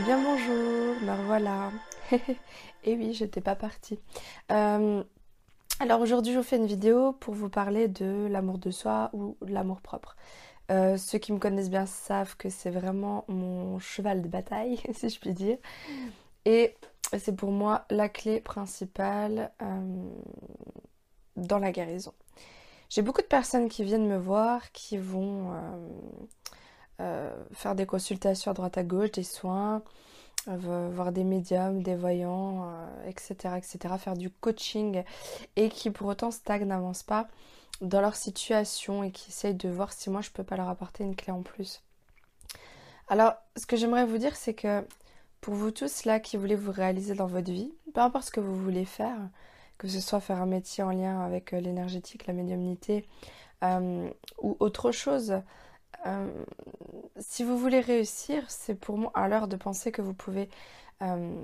Eh bien bonjour, me revoilà. Et oui, j'étais pas partie. Euh, alors aujourd'hui, je vous fais une vidéo pour vous parler de l'amour de soi ou de l'amour propre. Euh, ceux qui me connaissent bien savent que c'est vraiment mon cheval de bataille, si je puis dire. Et c'est pour moi la clé principale euh, dans la guérison. J'ai beaucoup de personnes qui viennent me voir, qui vont faire des consultations à droite à gauche, des soins, euh, voir des médiums, des voyants, etc., euh, etc., faire du coaching et qui pour autant stagnent, n'avancent pas dans leur situation et qui essayent de voir si moi je peux pas leur apporter une clé en plus. Alors, ce que j'aimerais vous dire, c'est que pour vous tous là qui voulez vous réaliser dans votre vie, peu importe ce que vous voulez faire, que ce soit faire un métier en lien avec l'énergétique, la médiumnité ou autre chose, euh, si vous voulez réussir, c'est pour moi à l'heure de penser que vous pouvez euh,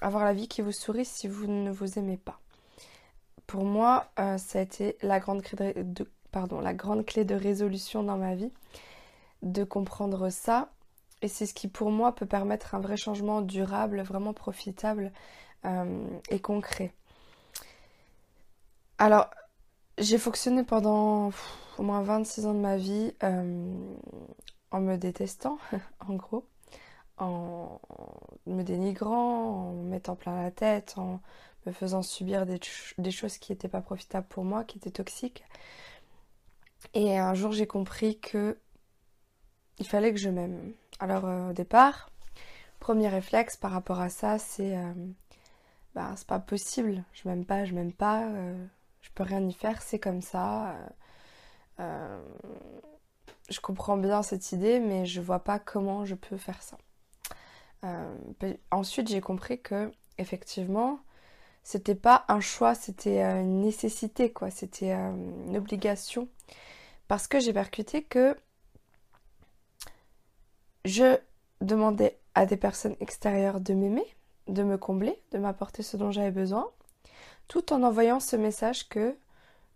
avoir la vie qui vous sourit si vous ne vous aimez pas. Pour moi, euh, ça a été la grande, clé de, pardon, la grande clé de résolution dans ma vie, de comprendre ça. Et c'est ce qui pour moi peut permettre un vrai changement durable, vraiment profitable et concret. Alors, j'ai fonctionné pendant au moins 26 ans de ma vie euh, en me détestant, en gros, en me dénigrant, en me mettant plein la tête, en me faisant subir des, choses qui n'étaient pas profitables pour moi, qui étaient toxiques. Et un jour, j'ai compris que il fallait que je m'aime. Alors, euh, au départ, premier réflexe par rapport à ça, c'est euh, bah, c'est pas possible, je m'aime pas, je m'aime pas, peux rien y faire, c'est comme ça. Euh, je comprends bien cette idée, mais je vois pas comment je peux faire ça. Euh, ensuite, j'ai compris que effectivement, c'était pas un choix, c'était euh, une nécessité, quoi. C'était une obligation, parce que j'ai percuté que je demandais à des personnes extérieures de m'aimer, de me combler, de m'apporter ce dont j'avais besoin, tout en envoyant ce message que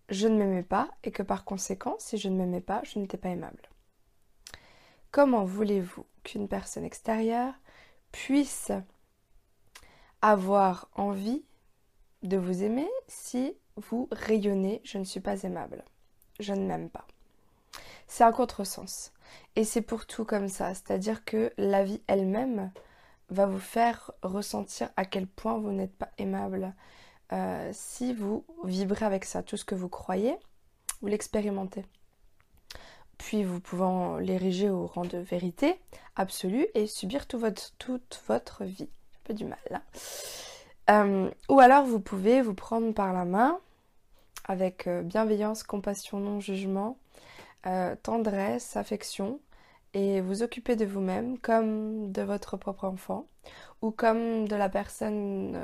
je ne m'aimais pas et que par conséquent, si je ne m'aimais pas, je n'étais pas aimable. Comment voulez-vous qu'une personne extérieure puisse avoir envie de vous aimer si vous rayonnez je ne suis pas aimable, je ne m'aime pas? C'est un contresens. Et c'est pour tout comme ça, c'est-à-dire que la vie elle-même va vous faire ressentir à quel point vous n'êtes pas aimable, euh, si vous vibrez avec ça, tout ce que vous croyez, vous l'expérimentez. Puis vous pouvez l'ériger au rang de vérité absolue et subir toute votre vie. Un peu du mal là. Euh, ou alors vous pouvez vous prendre par la main avec euh, bienveillance, compassion, non-jugement, tendresse, affection, et vous occuper de vous-même comme de votre propre enfant ou comme de la personne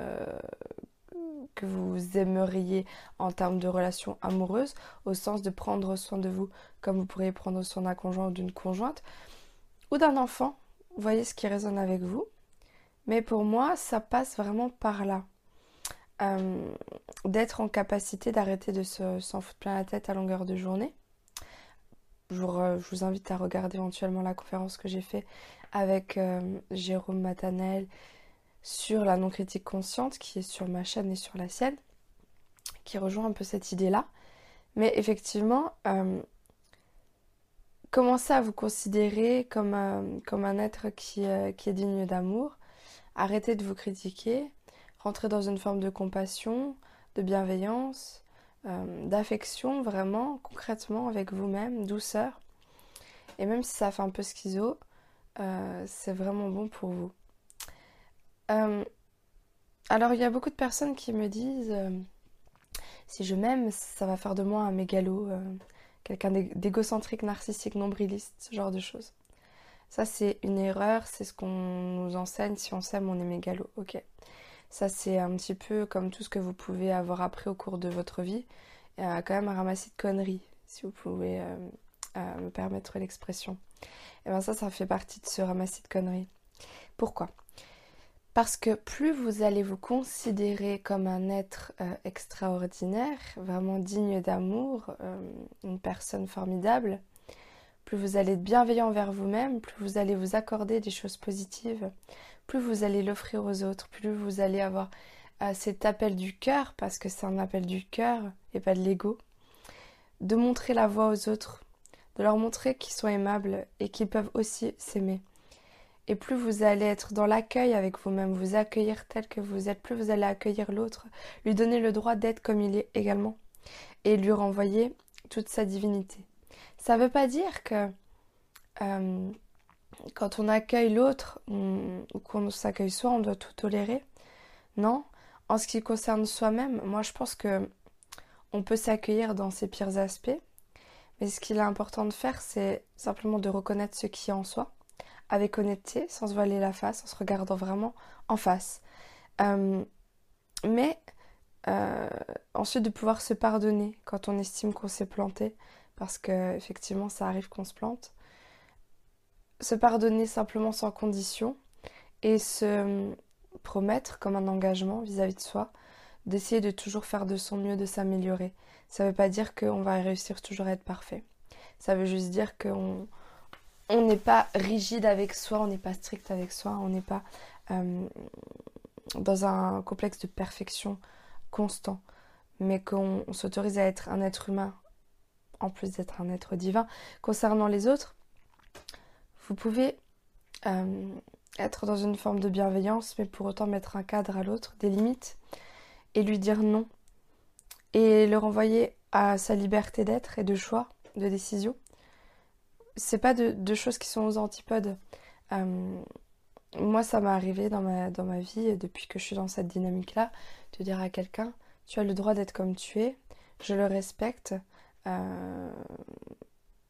que vous aimeriez en termes de relation amoureuse, au sens de prendre soin de vous comme vous pourriez prendre soin d'un conjoint ou d'une conjointe, ou d'un enfant. Voyez ce qui résonne avec vous. Mais pour moi, ça passe vraiment par là. Euh, d'être en capacité d'arrêter de s'en foutre plein la tête à longueur de journée. Je vous, invite à regarder éventuellement la conférence que j'ai faite avec euh, Jérôme Matanel sur la non-critique consciente qui est sur ma chaîne et sur la sienne, qui rejoint un peu cette idée-là. Mais effectivement, euh, commencez à vous considérer comme, euh, comme un être qui, euh, qui est digne d'amour? Arrêtez de vous critiquer. Rentrez dans une forme de compassion, de bienveillance, d'affection, vraiment, concrètement, avec vous-même, douceur. Et même si ça fait un peu schizo, c'est vraiment bon pour vous. Euh, alors, il y a beaucoup de personnes qui me disent euh, si je m'aime, ça va faire de moi un mégalo, euh, quelqu'un d'égocentrique, narcissique, nombriliste, ce genre de choses. Ça, c'est une erreur, c'est ce qu'on nous enseigne. Si on s'aime, on est mégalo. Ok. Ça, c'est un petit peu comme tout ce que vous pouvez avoir appris au cours de votre vie. Il y a quand même un ramassis de conneries, si vous pouvez me permettre l'expression. Et bien ça, ça fait partie de ce ramassis de conneries. Pourquoi? Parce que plus vous allez vous considérer comme un être euh, extraordinaire, vraiment digne d'amour, euh, une personne formidable, plus vous allez être bienveillant envers vous-même, plus vous allez vous accorder des choses positives, plus vous allez l'offrir aux autres, plus vous allez avoir euh, cet appel du cœur, parce que c'est un appel du cœur et pas de l'ego, de montrer la voie aux autres, de leur montrer qu'ils sont aimables et qu'ils peuvent aussi s'aimer. Et plus vous allez être dans l'accueil avec vous-même, vous accueillir tel que vous êtes, plus vous allez accueillir l'autre, lui donner le droit d'être comme il est également, et lui renvoyer toute sa divinité. Ça ne veut pas dire que euh, quand on accueille l'autre ou qu'on s'accueille soi, on doit tout tolérer. Non. En ce qui concerne soi-même, moi je pense que on peut s'accueillir dans ses pires aspects, mais ce qu'il est important de faire, c'est simplement de reconnaître ce qui est en soi, avec honnêteté, sans se voiler la face, en se regardant vraiment en face. Euh, mais euh, ensuite de pouvoir se pardonner quand on estime qu'on s'est planté, parce que effectivement ça arrive qu'on se plante. Se pardonner simplement sans condition et se promettre comme un engagement vis-à-vis de soi d'essayer de toujours faire de son mieux, de s'améliorer. Ça ne veut pas dire qu'on va réussir toujours à être parfait. Ça veut juste dire qu'on on n'est pas rigide avec soi, on n'est pas strict avec soi, on n'est pas euh, dans un complexe de perfection constant, mais qu'on s'autorise à être un être humain en plus d'être un être divin. Concernant les autres, vous pouvez euh, être dans une forme de bienveillance, mais pour autant mettre un cadre à l'autre, des limites, et lui dire non, et le renvoyer à sa liberté d'être et de choix, de décision. C'est pas de, choses qui sont aux antipodes. Euh, moi, ça m'est arrivé dans ma, dans ma vie, depuis que je suis dans cette dynamique-là, de dire à quelqu'un, tu as le droit d'être comme tu es, je le respecte, il euh,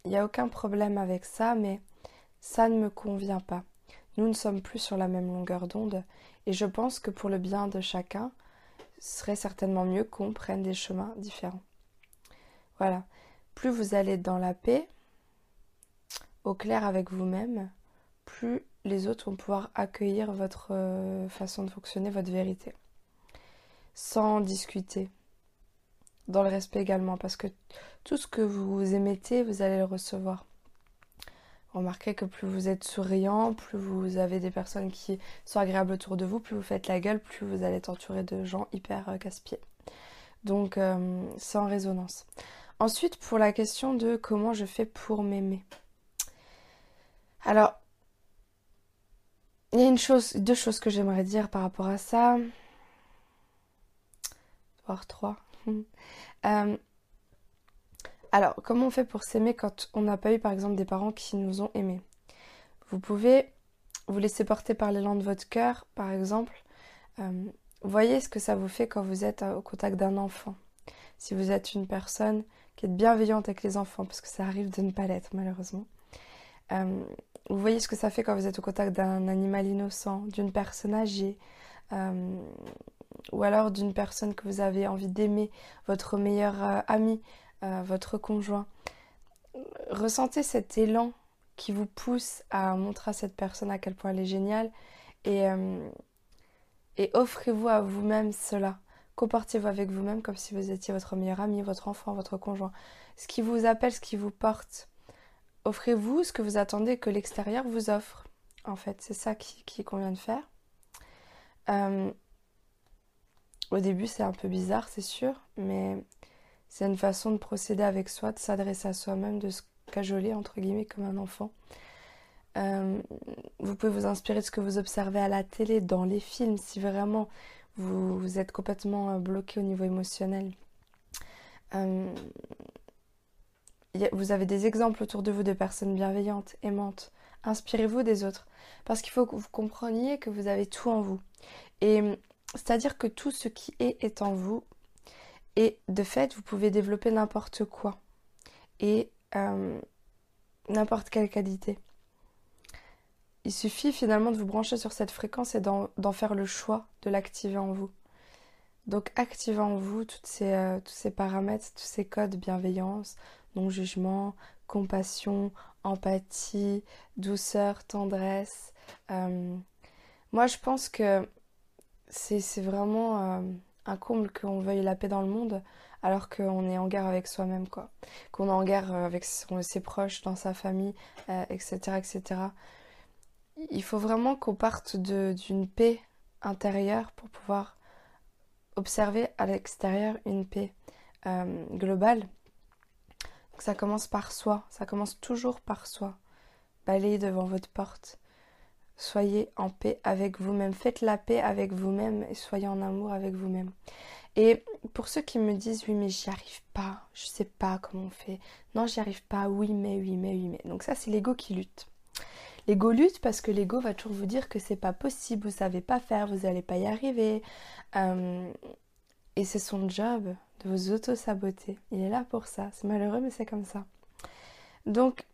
n'y a aucun problème avec ça, mais ça ne me convient pas. Nous ne sommes plus sur la même longueur d'onde et je pense que pour le bien de chacun, ce serait certainement mieux qu'on prenne des chemins différents. Voilà. Plus vous allez dans la paix, au clair avec vous-même, plus les autres vont pouvoir accueillir votre euh, façon de fonctionner, votre vérité, sans discuter, dans le respect également, parce que tout ce que vous émettez, vous allez le recevoir. Remarquez que plus vous êtes souriant, plus vous avez des personnes qui sont agréables autour de vous, plus vous faites la gueule, plus vous allez être entouré de gens hyper euh, casse-pieds. Donc euh, c'est résonance. Ensuite, pour la question de comment je fais pour m'aimer. Alors, il y a une chose, deux choses que j'aimerais dire par rapport à ça. Voire trois. Euh, alors, comment on fait pour s'aimer quand on n'a pas eu par exemple des parents qui nous ont aimés? Vous pouvez vous laisser porter par l'élan de votre cœur, par exemple. Euh, voyez ce que ça vous fait quand vous êtes au contact d'un enfant. Si vous êtes une personne qui est bienveillante avec les enfants, parce que ça arrive de ne pas l'être malheureusement. Euh, vous voyez ce que ça fait quand vous êtes au contact d'un animal innocent, d'une personne âgée, ou alors d'une personne que vous avez envie d'aimer, votre meilleur euh, ami, euh, votre conjoint. Ressentez cet élan qui vous pousse à montrer à cette personne à quel point elle est géniale et, euh, et offrez-vous à vous-même cela. Comportez-vous avec vous-même comme si vous étiez votre meilleur ami, votre enfant, votre conjoint. Ce qui vous appelle, ce qui vous porte. Offrez-vous ce que vous attendez que l'extérieur vous offre. En fait, c'est ça qui, convient de faire. Au début, c'est un peu bizarre, c'est sûr, mais c'est une façon de procéder avec soi, de s'adresser à soi-même, de se cajoler, entre guillemets, comme un enfant. Euh, vous pouvez vous inspirer de ce que vous observez à la télé, dans les films, si vraiment vous, êtes complètement euh, bloqué au niveau émotionnel. Euh, vous avez des exemples autour de vous de personnes bienveillantes, aimantes. Inspirez-vous des autres. Parce qu'il faut que vous compreniez que vous avez tout en vous. Et c'est-à-dire que tout ce qui est est en vous et de fait, vous pouvez développer n'importe quoi et euh, n'importe quelle qualité. Il suffit finalement de vous brancher sur cette fréquence et d'en faire le choix de l'activer en vous. Donc activez en vous euh, tous ces paramètres, tous ces codes bienveillance, non-jugement, compassion, empathie, douceur, tendresse. Euh, moi je pense que c'est vraiment euh, un comble qu'on veuille la paix dans le monde alors qu'on est en guerre avec soi-même, quoi. Qu'on est en guerre avec ses proches, dans sa famille, etc., euh, etc. il faut vraiment qu'on parte d'une paix intérieure pour pouvoir observer à l'extérieur une paix euh, globale. Ça commence par soi, ça commence toujours par soi. Balayez devant votre porte. Soyez en paix avec vous-même. Faites la paix avec vous-même et soyez en amour avec vous-même. Et pour ceux qui me disent oui mais j'y arrive pas, je sais pas comment on fait. Non j'y arrive pas, oui mais oui mais oui mais. Donc ça c'est l'ego qui lutte. L'ego lutte parce que l'ego va toujours vous dire que c'est pas possible, vous savez pas faire, vous n'allez pas y arriver. Euh, et c'est son job de vous auto-saboter. Il est là pour ça. C'est malheureux mais c'est comme ça. Donc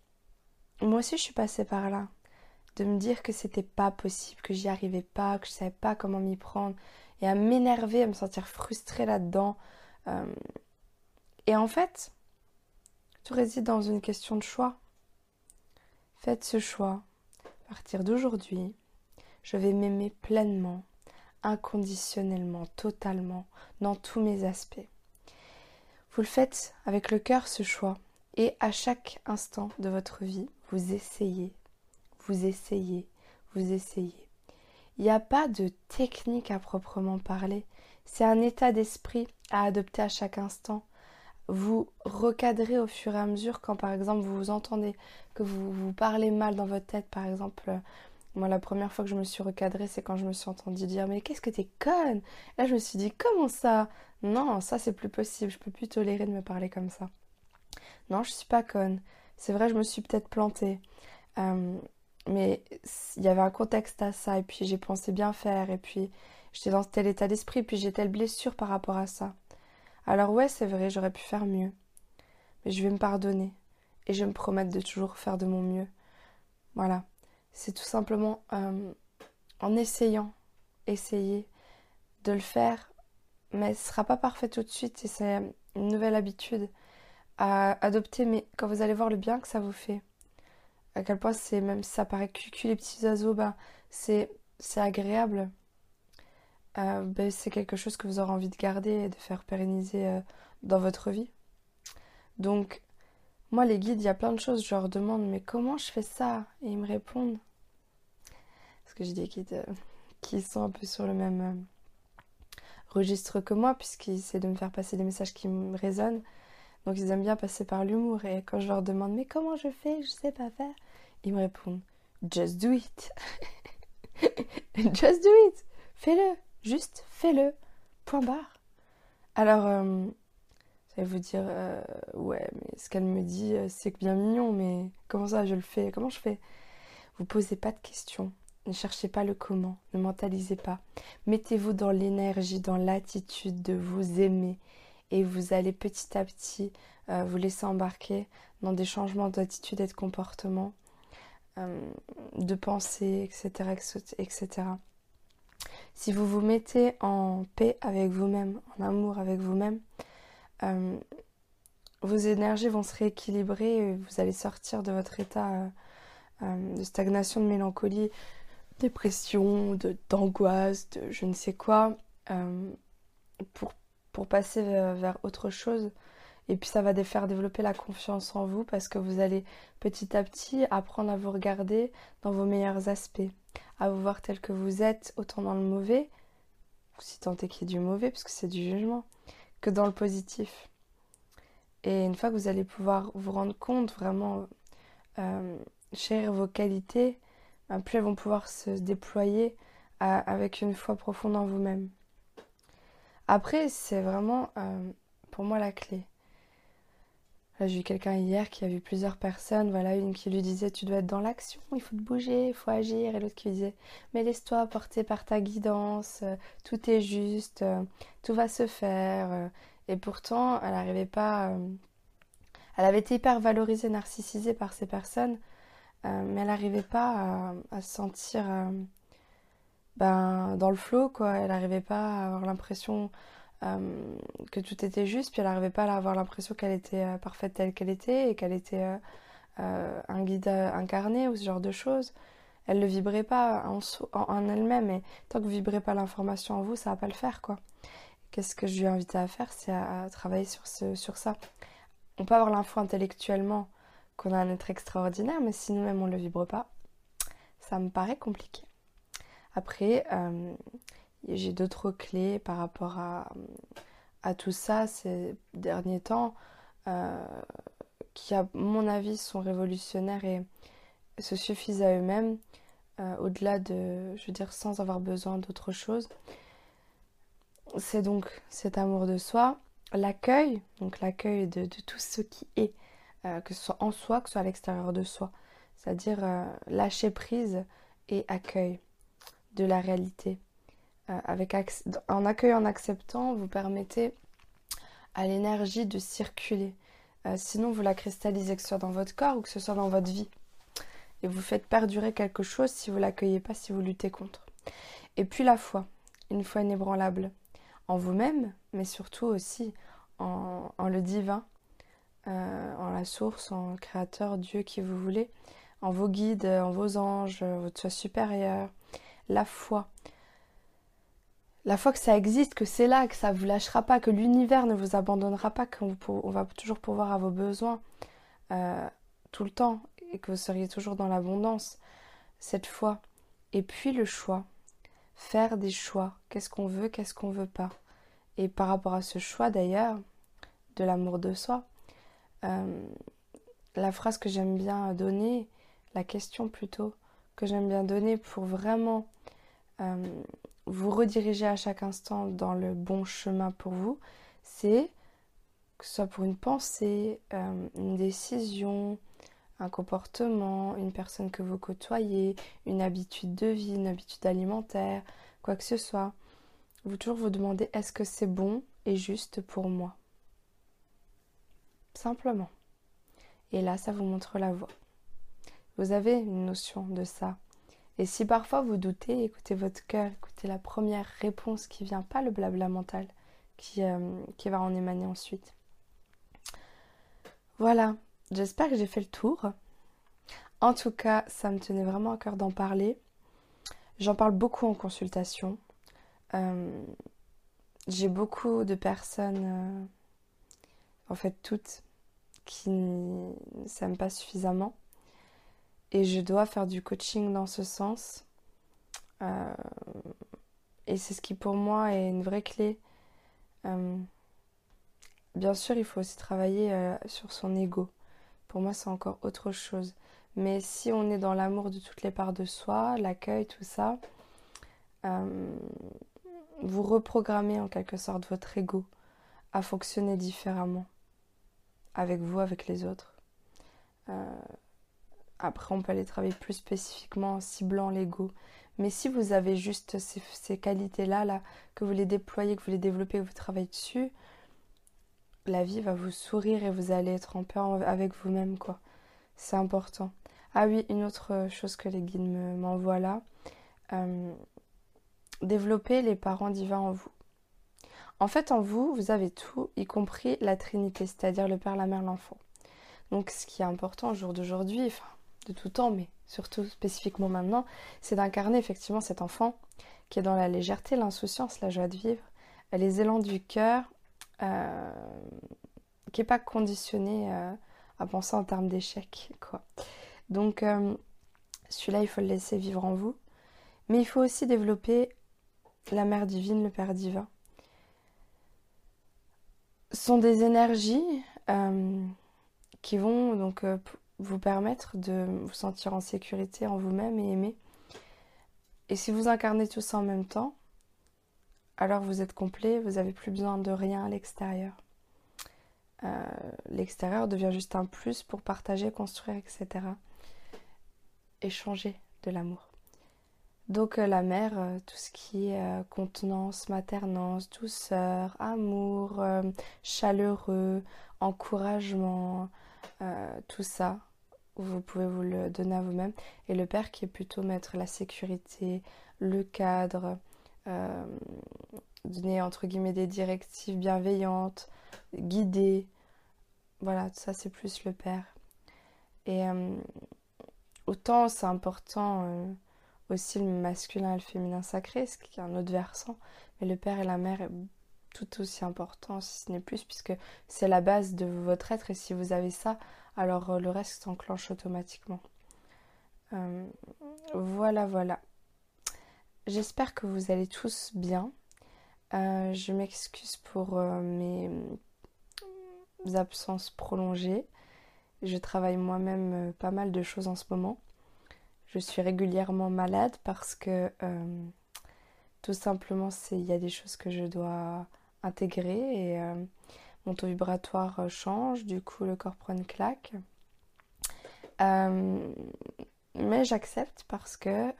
moi aussi je suis passée par là de me dire que c'était pas possible, que j'y arrivais pas, que je savais pas comment m'y prendre, et à m'énerver, à me sentir frustrée là-dedans. Euh, et en fait, tout réside dans une question de choix. Faites ce choix. À partir d'aujourd'hui, je vais m'aimer pleinement, inconditionnellement, totalement, dans tous mes aspects. Vous le faites avec le cœur ce choix. Et à chaque instant de votre vie, vous essayez vous essayez, vous essayez. Il n'y a pas de technique à proprement parler. C'est un état d'esprit à adopter à chaque instant. Vous recadrez au fur et à mesure quand par exemple vous vous entendez que vous vous parlez mal dans votre tête. Par exemple, moi la première fois que je me suis recadrée, c'est quand je me suis entendue dire mais qu'est-ce que t'es conne? Là je me suis dit comment ça? Non, ça c'est plus possible, je peux plus tolérer de me parler comme ça. Non, je suis pas conne. C'est vrai, je me suis peut-être plantée. Euh, mais il y avait un contexte à ça, et puis j'ai pensé bien faire, et puis j'étais dans tel état d'esprit, puis j'ai telle blessure par rapport à ça. Alors ouais, c'est vrai, j'aurais pu faire mieux. Mais je vais me pardonner, et je vais me promettre de toujours faire de mon mieux. Voilà. C'est tout simplement euh, en essayant, essayer de le faire, mais ce sera pas parfait tout de suite, et c'est une nouvelle habitude à adopter, mais quand vous allez voir le bien que ça vous fait à quel point c'est, même si ça paraît cucu les petits oiseaux, bah, c'est, c'est agréable. Euh, ben, c'est quelque chose que vous aurez envie de garder et de faire pérenniser euh, dans votre vie. Donc, moi, les guides, il y a plein de choses. Je leur demande, mais comment je fais ça? Et ils me répondent. Parce que j'ai des guides euh, qui sont un peu sur le même registre que moi, puisqu'ils essaient de me faire passer des messages qui me résonnent. Donc ils aiment bien passer par l'humour et quand je leur demande mais comment je fais, je sais pas faire, ils me répondent just do it. just do it. Fais-le, juste fais-le. Point barre. Alors euh, va vous dire euh, ouais, mais ce qu'elle me dit euh, c'est bien mignon mais comment ça je le fais? Comment je fais? Vous posez pas de questions. Ne cherchez pas le comment, ne mentalisez pas. Mettez-vous dans l'énergie, dans l'attitude de vous aimer et vous allez petit à petit euh, vous laisser embarquer dans des changements d'attitude et de comportement, de pensée, etc., etc. Si vous vous mettez en paix avec vous-même, en amour avec vous-même, euh, vos énergies vont se rééquilibrer et vous allez sortir de votre état de stagnation, de mélancolie, dépression, d'angoisse, de, je ne sais quoi, pour pour passer vers autre chose. Et puis ça va faire développer la confiance en vous parce que vous allez petit à petit apprendre à vous regarder dans vos meilleurs aspects, à vous voir tel que vous êtes, autant dans le mauvais, si tant est qu'il y ait du mauvais, puisque c'est du jugement, que dans le positif. Et une fois que vous allez pouvoir vous rendre compte vraiment, euh, chérir vos qualités, ben, plus elles vont pouvoir se déployer avec une foi profonde en vous-même. Après, c'est vraiment euh, pour moi la clé. J'ai vu quelqu'un hier qui a vu plusieurs personnes, voilà, une qui lui disait tu dois être dans l'action, il faut te bouger, il faut agir, et l'autre qui lui disait mais laisse-toi porter par ta guidance, euh, tout est juste, euh, tout va se faire. Et pourtant, elle n'arrivait pas. elle avait été hyper valorisée, narcissisée par ces personnes, mais elle n'arrivait pas à, se sentir ben, dans le flot, quoi. Elle n'arrivait pas à avoir l'impression euh, que tout était juste, puis elle n'arrivait pas à avoir l'impression qu'elle était euh, parfaite telle qu'elle était et qu'elle était euh, un guide incarné ou ce genre de choses. Elle ne vibrait pas en, en, elle-même et tant que vous vibrez pas l'information en vous, ça va pas le faire, quoi. Qu'est-ce que je lui ai invité à faire C'est à, travailler sur, ce, sur ça. On peut avoir l'info intellectuellement qu'on a un être extraordinaire, mais si nous-mêmes on ne le vibre pas, ça me paraît compliqué. Après, j'ai d'autres clés par rapport à, tout ça ces derniers temps euh, qui, à mon avis, sont révolutionnaires et se suffisent à eux-mêmes, euh, au-delà de, je veux dire, sans avoir besoin d'autre chose. C'est donc cet amour de soi, l'accueil, donc l'accueil de, tout ce qui est, que ce soit en soi, que ce soit à l'extérieur de soi. C'est-à-dire lâcher prise et accueil de la réalité. Euh, en accueillant, en acceptant, vous permettez à l'énergie de circuler. Euh, sinon, vous la cristallisez, que ce soit dans votre corps ou que ce soit dans votre vie. Et vous faites perdurer quelque chose si vous l'accueillez pas, si vous luttez contre. Et puis la foi, une foi inébranlable en vous-même, mais surtout aussi en, le divin, euh, en la source, en créateur, Dieu qui vous voulez, en vos guides, en vos anges, votre soi supérieur, la foi. La foi que ça existe, que c'est là, que ça ne vous lâchera pas, que l'univers ne vous abandonnera pas, qu'on va toujours pouvoir à vos besoins euh, tout le temps et que vous seriez toujours dans l'abondance. Cette foi. Et puis le choix. Faire des choix. Qu'est-ce qu'on veut, qu'est-ce qu'on veut pas. Et par rapport à ce choix d'ailleurs, de l'amour de soi, euh, la phrase que j'aime bien donner, la question plutôt, que j'aime bien donner pour vraiment euh, vous rediriger à chaque instant dans le bon chemin pour vous, c'est que ce soit pour une pensée, euh, une décision, un comportement, une personne que vous côtoyez, une habitude de vie, une habitude alimentaire, quoi que ce soit, vous toujours vous demandez est-ce que c'est bon et juste pour moi? Simplement. Et là, ça vous montre la voie. Vous avez une notion de ça. Et si parfois vous doutez, écoutez votre cœur, écoutez la première réponse qui vient, pas le blabla mental qui, euh, qui va en émaner ensuite. Voilà, j'espère que j'ai fait le tour. En tout cas, ça me tenait vraiment à cœur d'en parler. J'en parle beaucoup en consultation. Euh, j'ai beaucoup de personnes, euh, en fait toutes, qui ne s'aiment pas suffisamment et je dois faire du coaching dans ce sens. Euh, et c'est ce qui pour moi est une vraie clé. Euh, bien sûr, il faut aussi travailler euh, sur son ego. Pour moi, c'est encore autre chose. Mais si on est dans l'amour de toutes les parts de soi, l'accueil, tout ça, vous reprogrammez en quelque sorte votre ego à fonctionner différemment avec vous, avec les autres. Après, on peut aller travailler plus spécifiquement en ciblant l'ego. Mais si vous avez juste ces, qualités-là, là, que vous les déployez, que vous les développez, que vous travaillez dessus, la vie va vous sourire et vous allez être en paix avec vous-même, quoi. C'est important. Ah oui, une autre chose que les guides m'envoient là. Euh, développer les parents divins en vous. En fait, en vous, vous avez tout, y compris la Trinité, c'est-à-dire le Père, la Mère, l'enfant. Donc, ce qui est important au jour d'aujourd'hui, enfin, de tout temps, mais surtout spécifiquement maintenant, c'est d'incarner effectivement cet enfant qui est dans la légèreté, l'insouciance, la joie de vivre, les élans du cœur, euh, qui n'est pas conditionné euh, à penser en termes d'échec. Donc euh, celui-là, il faut le laisser vivre en vous. Mais il faut aussi développer la mère divine, le Père divin. Ce sont des énergies qui vont donc vous permettre de vous sentir en sécurité en vous-même et aimer. Et si vous incarnez tout ça en même temps, alors vous êtes complet, vous n'avez plus besoin de rien à l'extérieur. Euh, l'extérieur devient juste un plus pour partager, construire, etc. Échanger de l'amour. Donc euh, la mère, euh, tout ce qui est contenance, maternance, douceur, amour, chaleureux, encouragement, tout ça, vous pouvez vous le donner à vous-même. Et le père qui est plutôt mettre la sécurité, le cadre, euh, donner entre guillemets des directives bienveillantes, guider. Voilà, ça c'est plus le père. Et euh, autant c'est important euh, aussi le masculin et le féminin sacré, ce qui est un autre versant, mais le père et la mère tout aussi important, si ce n'est plus, puisque c'est la base de votre être et si vous avez ça, alors euh, le reste s'enclenche automatiquement. voilà, voilà. J'espère que vous allez tous bien. je m'excuse pour mes absences prolongées. Je travaille moi-même pas mal de choses en ce moment. Je suis régulièrement malade parce que tout simplement il y a des choses que je dois intégrer et mon taux vibratoire change, du coup le corps prend une claque. mais j'accepte parce que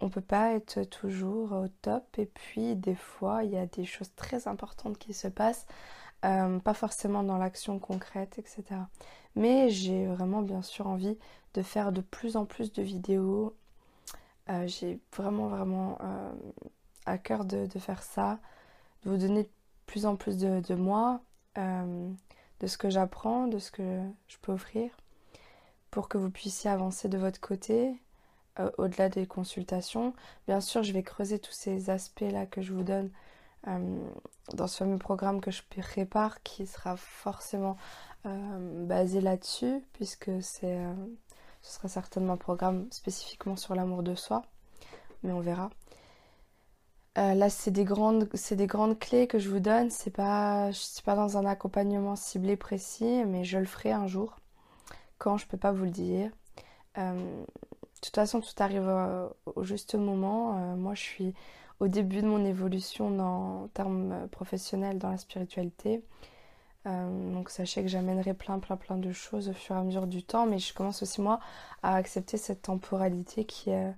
on peut pas être toujours au top et puis des fois il y a des choses très importantes qui se passent, euh, pas forcément dans l'action concrète, etc. Mais j'ai vraiment bien sûr envie de faire de plus en plus de vidéos. Euh, j'ai vraiment vraiment euh, à cœur de, faire ça, de vous donner de plus en plus de, de moi, de ce que j'apprends, de ce que je peux offrir, pour que vous puissiez avancer de votre côté, euh, au-delà des consultations. Bien sûr, je vais creuser tous ces aspects-là que je vous donne euh, dans ce fameux programme que je prépare qui sera forcément euh, basé là-dessus, puisque c'est, ce sera certainement un programme spécifiquement sur l'amour de soi, mais on verra. Là, c'est des grandes, c'est des grandes clés que je vous donne. C'est pas, suis pas dans un accompagnement ciblé précis, mais je le ferai un jour. Quand je peux pas vous le dire. De toute façon, tout arrive euh, au juste moment. Euh, moi, je suis au début de mon évolution en termes euh, professionnels dans la spiritualité. donc sachez que j'amènerai plein plein plein de choses au fur et à mesure du temps, mais je commence aussi moi à accepter cette temporalité qui est,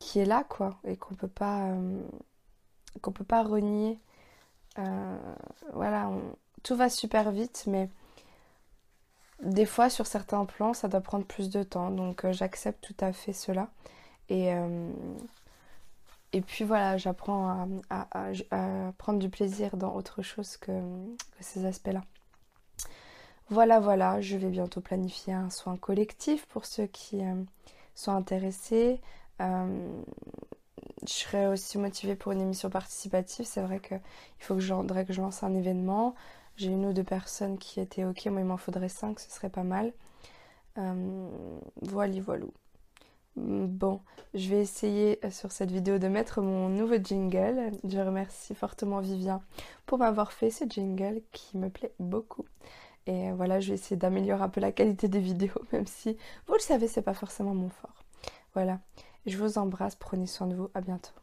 qui est là quoi et qu'on peut pas qu'on peut pas renier. voilà, tout va super vite, mais des fois, sur certains plans, ça doit prendre plus de temps, donc euh, j'accepte tout à fait cela. Et, euh, puis voilà, j'apprends à, prendre du plaisir dans autre chose que, ces aspects-là. Voilà, voilà, je vais bientôt planifier un soin collectif pour ceux qui euh, sont intéressés. Je serai aussi motivée pour une émission participative. C'est vrai qu'il faut que je, que lance un événement. J'ai une ou deux personnes qui étaient ok, moi il m'en faudrait cinq, ce serait pas mal. Euh, voilà, voilà. Bon, je vais essayer euh, sur cette vidéo de mettre mon nouveau jingle. Je remercie fortement Vivien pour m'avoir fait ce jingle qui me plaît beaucoup. Et voilà, je vais essayer d'améliorer un peu la qualité des vidéos, même si vous le savez, c'est pas forcément mon fort. Voilà, je vous embrasse, prenez soin de vous, à bientôt.